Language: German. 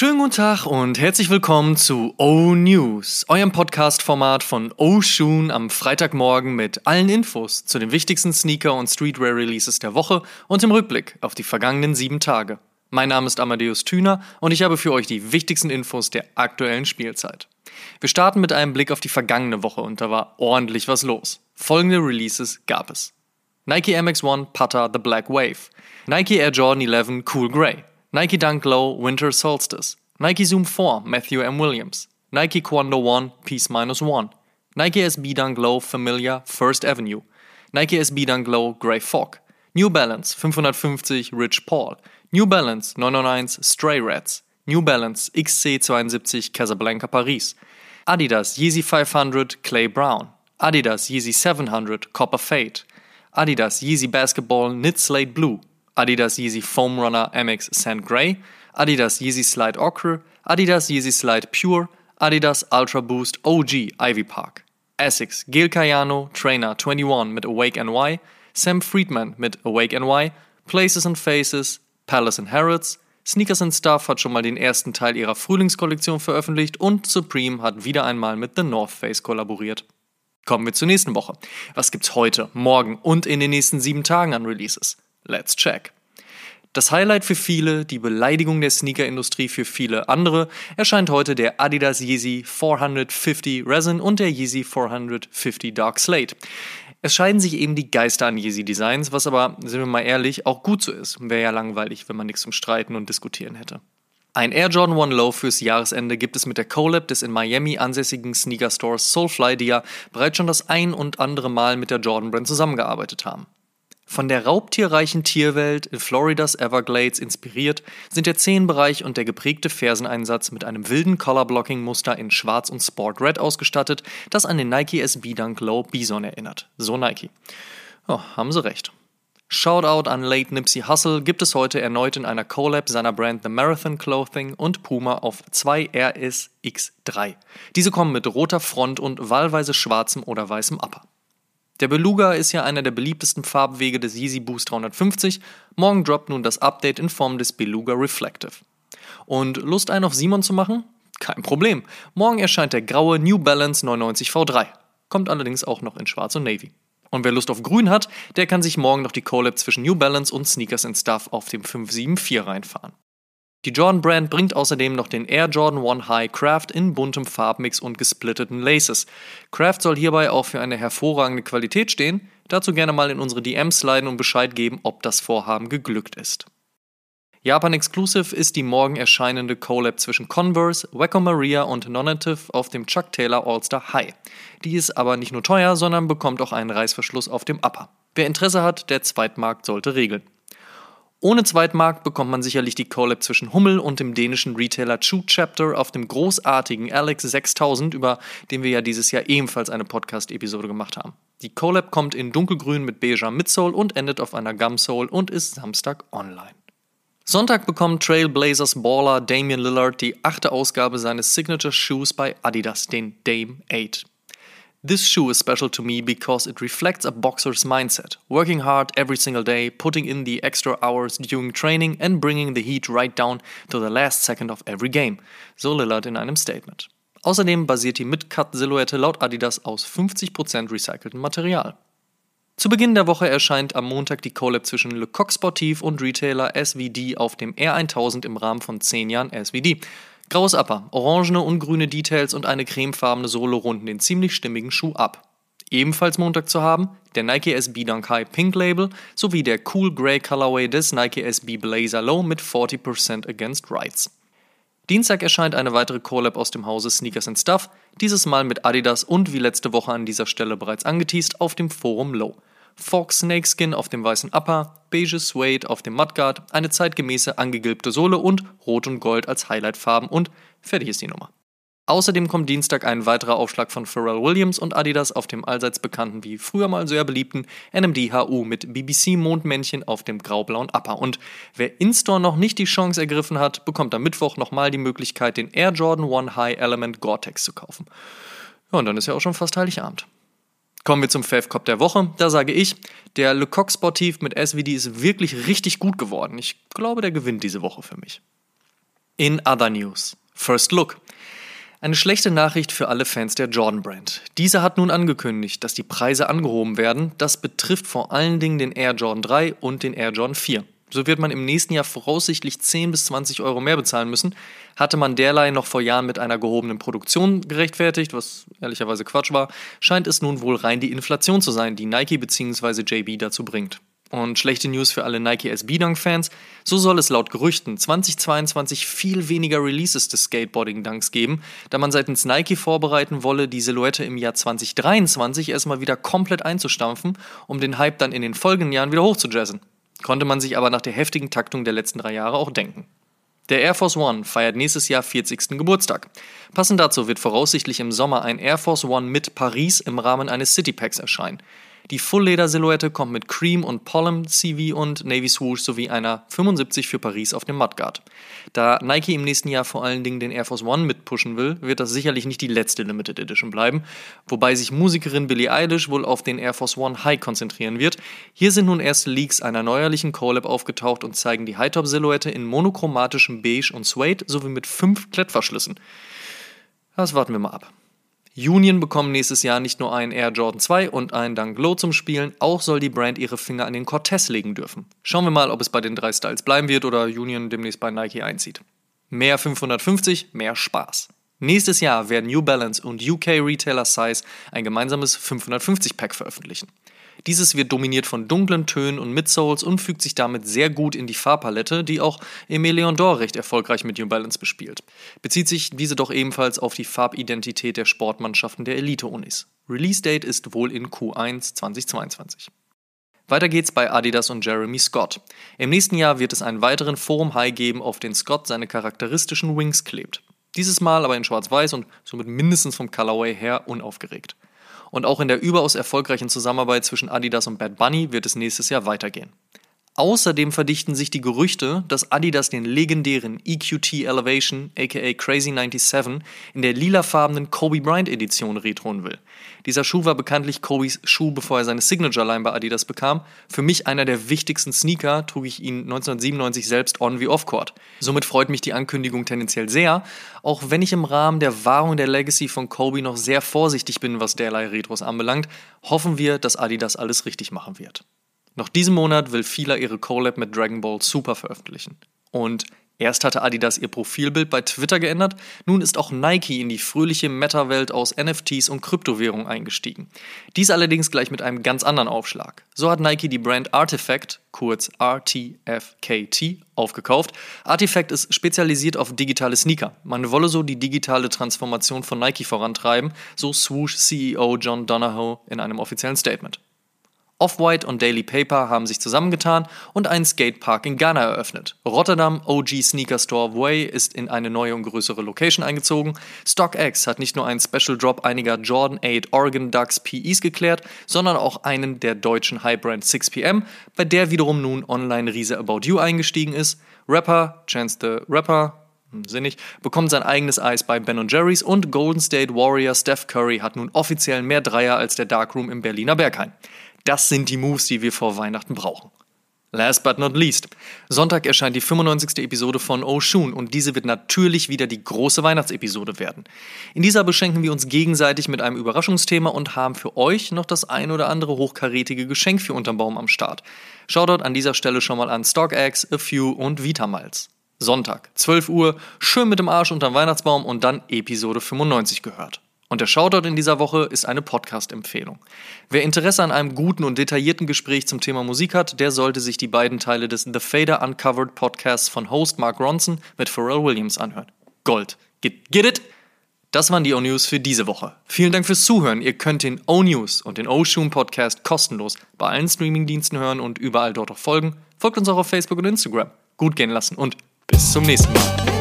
Schönen guten Tag und herzlich willkommen zu O News, eurem Podcast-Format von O Shoon am Freitagmorgen mit allen Infos zu den wichtigsten Sneaker- und Streetwear-Releases der Woche und im Rückblick auf die vergangenen sieben Tage. Mein Name ist Amadeus Thüner und ich habe für euch die wichtigsten Infos der aktuellen Spielzeit. Wir starten mit einem Blick auf die vergangene Woche und da war ordentlich was los. Folgende Releases gab es. Nike MX1 Putter The Black Wave, Nike Air Jordan 11 Cool Grey, Nike Dunk Low Winter Solstice, Nike Zoom 4 Matthew M. Williams, Nike Quando 1 Peace Minus 1, Nike SB Dunk Low Familiar First Avenue, Nike SB Dunk Low Grey Fog, New Balance 550 Rich Paul, New Balance 991 Stray Rats, New Balance XC72 Casablanca Paris, Adidas Yeezy 500 Clay Brown, Adidas Yeezy 700 Copper Fade, Adidas Yeezy Basketball Knit Slate Blue, Adidas Yeezy Foam Runner MX Sand Grey, Adidas Yeezy Slide Ochre, Adidas Yeezy Slide Pure, Adidas Ultra Boost OG Ivy Park, Essex Gil Cayano Trainer 21 mit Awake NY, Sam Friedman mit Awake NY, Places and Faces, Palace and Harrods, Sneakers and Stuff hat schon mal den ersten Teil ihrer Frühlingskollektion veröffentlicht und Supreme hat wieder einmal mit The North Face kollaboriert. Kommen wir zur nächsten Woche. Was gibt's heute, morgen und in den nächsten sieben Tagen an Releases? Let's check. Das Highlight für viele, die Beleidigung der Sneakerindustrie für viele andere, erscheint heute der Adidas Yeezy 450 Resin und der Yeezy 450 Dark Slate. Es scheiden sich eben die Geister an Yeezy Designs, was aber, sind wir mal ehrlich, auch gut so ist. Wäre ja langweilig, wenn man nichts zum Streiten und Diskutieren hätte. Ein Air Jordan 1 Low fürs Jahresende gibt es mit der Collab des in Miami ansässigen Sneaker Stores Soulfly, die ja bereits schon das ein und andere Mal mit der Jordan Brand zusammengearbeitet haben. Von der raubtierreichen Tierwelt in Floridas Everglades inspiriert sind der Zehenbereich und der geprägte Ferseneinsatz mit einem wilden Colorblocking-Muster in Schwarz und Sport Red ausgestattet, das an den Nike SB Dunk Low Bison erinnert. So Nike. Oh, haben sie recht. Shoutout an Late Nipsey Hussle gibt es heute erneut in einer Collab seiner Brand The Marathon Clothing und Puma auf 2 RSX3. Diese kommen mit roter Front und wahlweise schwarzem oder weißem Upper. Der Beluga ist ja einer der beliebtesten Farbwege des Yeezy Boost 350. Morgen droppt nun das Update in Form des Beluga Reflective. Und Lust einen auf Simon zu machen? Kein Problem. Morgen erscheint der graue New Balance 99 V3. Kommt allerdings auch noch in Schwarz und Navy. Und wer Lust auf Grün hat, der kann sich morgen noch die Collab zwischen New Balance und Sneakers and Stuff auf dem 574 reinfahren. Die Jordan Brand bringt außerdem noch den Air Jordan 1 High Craft in buntem Farbmix und gesplitteten Laces. Craft soll hierbei auch für eine hervorragende Qualität stehen. Dazu gerne mal in unsere DMs sliden und Bescheid geben, ob das Vorhaben geglückt ist. Japan Exclusive ist die morgen erscheinende Collab zwischen Converse, Wacko Maria und Nonative auf dem Chuck Taylor All-Star High. Die ist aber nicht nur teuer, sondern bekommt auch einen Reißverschluss auf dem Upper. Wer Interesse hat, der Zweitmarkt sollte regeln. Ohne Zweitmarkt bekommt man sicherlich die Collab zwischen Hummel und dem dänischen Retailer Chew Chapter auf dem großartigen Alex 6000, über den wir ja dieses Jahr ebenfalls eine Podcast-Episode gemacht haben. Die Collab kommt in dunkelgrün mit beiger Midsole und endet auf einer Gumsole und ist Samstag online. Sonntag bekommt Trailblazers Baller Damian Lillard die achte Ausgabe seines Signature Shoes bei Adidas, den Dame 8. This shoe is special to me because it reflects a boxer's mindset, working hard every single day, putting in the extra hours during training and bringing the heat right down to the last second of every game, so Lillard in einem Statement. Außerdem basiert die Mid-Cut-Silhouette laut Adidas aus 50% recyceltem Material. Zu Beginn der Woche erscheint am Montag die Collab zwischen Le Coq Sportif und Retailer SVD auf dem R1000 im Rahmen von 10 Jahren SVD. Graues Upper, orangene und grüne Details und eine cremefarbene Sohle runden den ziemlich stimmigen Schuh ab. Ebenfalls Montag zu haben, der Nike SB Dunk High Pink Label sowie der Cool Grey Colorway des Nike SB Blazer Low mit 40% Against Rights. Dienstag erscheint eine weitere Collab aus dem Hause Sneakers and Stuff, dieses Mal mit Adidas und wie letzte Woche an dieser Stelle bereits angeteased auf dem Forum Low. Fox Snakeskin auf dem weißen Upper, beige Suede auf dem Mudguard, eine zeitgemäße angegilbte Sohle und Rot und Gold als Highlightfarben und fertig ist die Nummer. Außerdem kommt Dienstag ein weiterer Aufschlag von Pharrell Williams und Adidas auf dem allseits bekannten wie früher mal sehr beliebten NMD HU mit BBC Mondmännchen auf dem graublauen Upper. Und wer in-store noch nicht die Chance ergriffen hat, bekommt am Mittwoch nochmal die Möglichkeit, den Air Jordan 1 High Element Gore-Tex zu kaufen. Ja, und dann ist ja auch schon fast Heiligabend. Kommen wir zum Fave der Woche. Da sage ich, der Le Coq Sportif mit SVD ist wirklich richtig gut geworden. Ich glaube, der gewinnt diese Woche für mich. In other news. First Look. Eine schlechte Nachricht für alle Fans der Jordan Brand. Diese hat nun angekündigt, dass die Preise angehoben werden. Das betrifft vor allen Dingen den Air Jordan 3 und den Air Jordan 4. So wird man im nächsten Jahr voraussichtlich 10 bis 20 Euro mehr bezahlen müssen. Hatte man derlei noch vor Jahren mit einer gehobenen Produktion gerechtfertigt, was ehrlicherweise Quatsch war, scheint es nun wohl rein die Inflation zu sein, die Nike bzw. JB dazu bringt. Und schlechte News für alle Nike SB Dunk-Fans. So soll es laut Gerüchten 2022 viel weniger Releases des Skateboarding-Dunks geben, da man seitens Nike vorbereiten wolle, die Silhouette im Jahr 2023 erstmal wieder komplett einzustampfen, um den Hype dann in den folgenden Jahren wieder hochzujazzen. Konnte man sich aber nach der heftigen Taktung der letzten drei Jahre auch denken. Der Air Force One feiert nächstes Jahr 40. Geburtstag. Passend dazu wird voraussichtlich im Sommer ein Air Force One mit Paris im Rahmen eines City Packs erscheinen. Die Full-Leder-Silhouette kommt mit Cream und Pollen CV und Navy Swoosh sowie einer 75 für Paris auf dem Mudguard. Da Nike im nächsten Jahr vor allen Dingen den Air Force One mitpushen will, wird das sicherlich nicht die letzte Limited Edition bleiben, wobei sich Musikerin Billie Eilish wohl auf den Air Force One High konzentrieren wird. Hier sind nun erste Leaks einer neuerlichen Collab aufgetaucht und zeigen die Hightop-Silhouette in monochromatischem Beige und Suede sowie mit fünf Klettverschlüssen. Das warten wir mal ab. Union bekommen nächstes Jahr nicht nur einen Air Jordan 2 und einen Dunk Low zum Spielen, auch soll die Brand ihre Finger an den Cortez legen dürfen. Schauen wir mal, ob es bei den drei Styles bleiben wird oder Union demnächst bei Nike einzieht. Mehr 550, mehr Spaß. Nächstes Jahr werden New Balance und UK Retailer Size ein gemeinsames 550 Pack veröffentlichen. Dieses wird dominiert von dunklen Tönen und Midsoles und fügt sich damit sehr gut in die Farbpalette, die auch Emile Dor recht erfolgreich mit New Balance bespielt. Bezieht sich diese doch ebenfalls auf die Farbidentität der Sportmannschaften der Elite-Unis. Release Date ist wohl in Q1 2022. Weiter geht's bei Adidas und Jeremy Scott. Im nächsten Jahr wird es einen weiteren Forum High geben, auf den Scott seine charakteristischen Wings klebt. Dieses Mal aber in schwarz-weiß und somit mindestens vom Colorway her unaufgeregt. Und auch in der überaus erfolgreichen Zusammenarbeit zwischen Adidas und Bad Bunny wird es nächstes Jahr weitergehen. Außerdem verdichten sich die Gerüchte, dass Adidas den legendären EQT Elevation aka Crazy 97 in der lilafarbenen Kobe Bryant Edition retronen will. Dieser Schuh war bekanntlich Kobes Schuh, bevor er seine Signature Line bei Adidas bekam. Für mich einer der wichtigsten Sneaker, trug ich ihn 1997 selbst on wie off-court. Somit freut mich die Ankündigung tendenziell sehr, auch wenn ich im Rahmen der Wahrung der Legacy von Kobe noch sehr vorsichtig bin, was derlei Retros anbelangt, hoffen wir, dass Adidas alles richtig machen wird. Noch diesen Monat will Fila ihre Collab mit Dragon Ball Super veröffentlichen. Und erst hatte Adidas ihr Profilbild bei Twitter geändert, nun ist auch Nike in die fröhliche Meta-Welt aus NFTs und Kryptowährungen eingestiegen. Dies allerdings gleich mit einem ganz anderen Aufschlag. So hat Nike die Brand Artifact, kurz RTFKT, aufgekauft. Artifact ist spezialisiert auf digitale Sneaker. Man wolle so die digitale Transformation von Nike vorantreiben, so Swoosh CEO John Donahoe in einem offiziellen Statement. Off-White und Daily Paper haben sich zusammengetan und einen Skatepark in Ghana eröffnet. Rotterdam OG Sneaker Store Way ist in eine neue und größere Location eingezogen. StockX hat nicht nur einen Special Drop einiger Jordan 8 Oregon Ducks PEs geklärt, sondern auch einen der deutschen High-Brand 6pm, bei der wiederum nun Online-Riese About You eingestiegen ist. Rapper, Chance the Rapper, hm, sinnig, bekommt sein eigenes Eis bei Ben Jerry's und Golden State Warrior Steph Curry hat nun offiziell mehr Dreier als der Darkroom im Berliner Berghain. Das sind die Moves, die wir vor Weihnachten brauchen. Last but not least. Sonntag erscheint die 95. Episode von Oshun und diese wird natürlich wieder die große Weihnachtsepisode werden. In dieser beschenken wir uns gegenseitig mit einem Überraschungsthema und haben für euch noch das ein oder andere hochkarätige Geschenk für unterm Baum am Start. Shoutout an dieser Stelle schon mal an StockX, A Few und Vitamals. Sonntag, 12 Uhr, schön mit dem Arsch unterm Weihnachtsbaum und dann Episode 95 gehört. Und der Shoutout in dieser Woche ist eine Podcast-Empfehlung. Wer Interesse an einem guten und detaillierten Gespräch zum Thema Musik hat, der sollte sich die beiden Teile des The Fader Uncovered Podcasts von Host Mark Ronson mit Pharrell Williams anhören. Gold. Get, get it? Das waren die O-News für diese Woche. Vielen Dank fürs Zuhören. Ihr könnt den O-News und den O-Shoon Podcast kostenlos bei allen Streamingdiensten hören und überall dort auch folgen. Folgt uns auch auf Facebook und Instagram. Gut gehen lassen und bis zum nächsten Mal.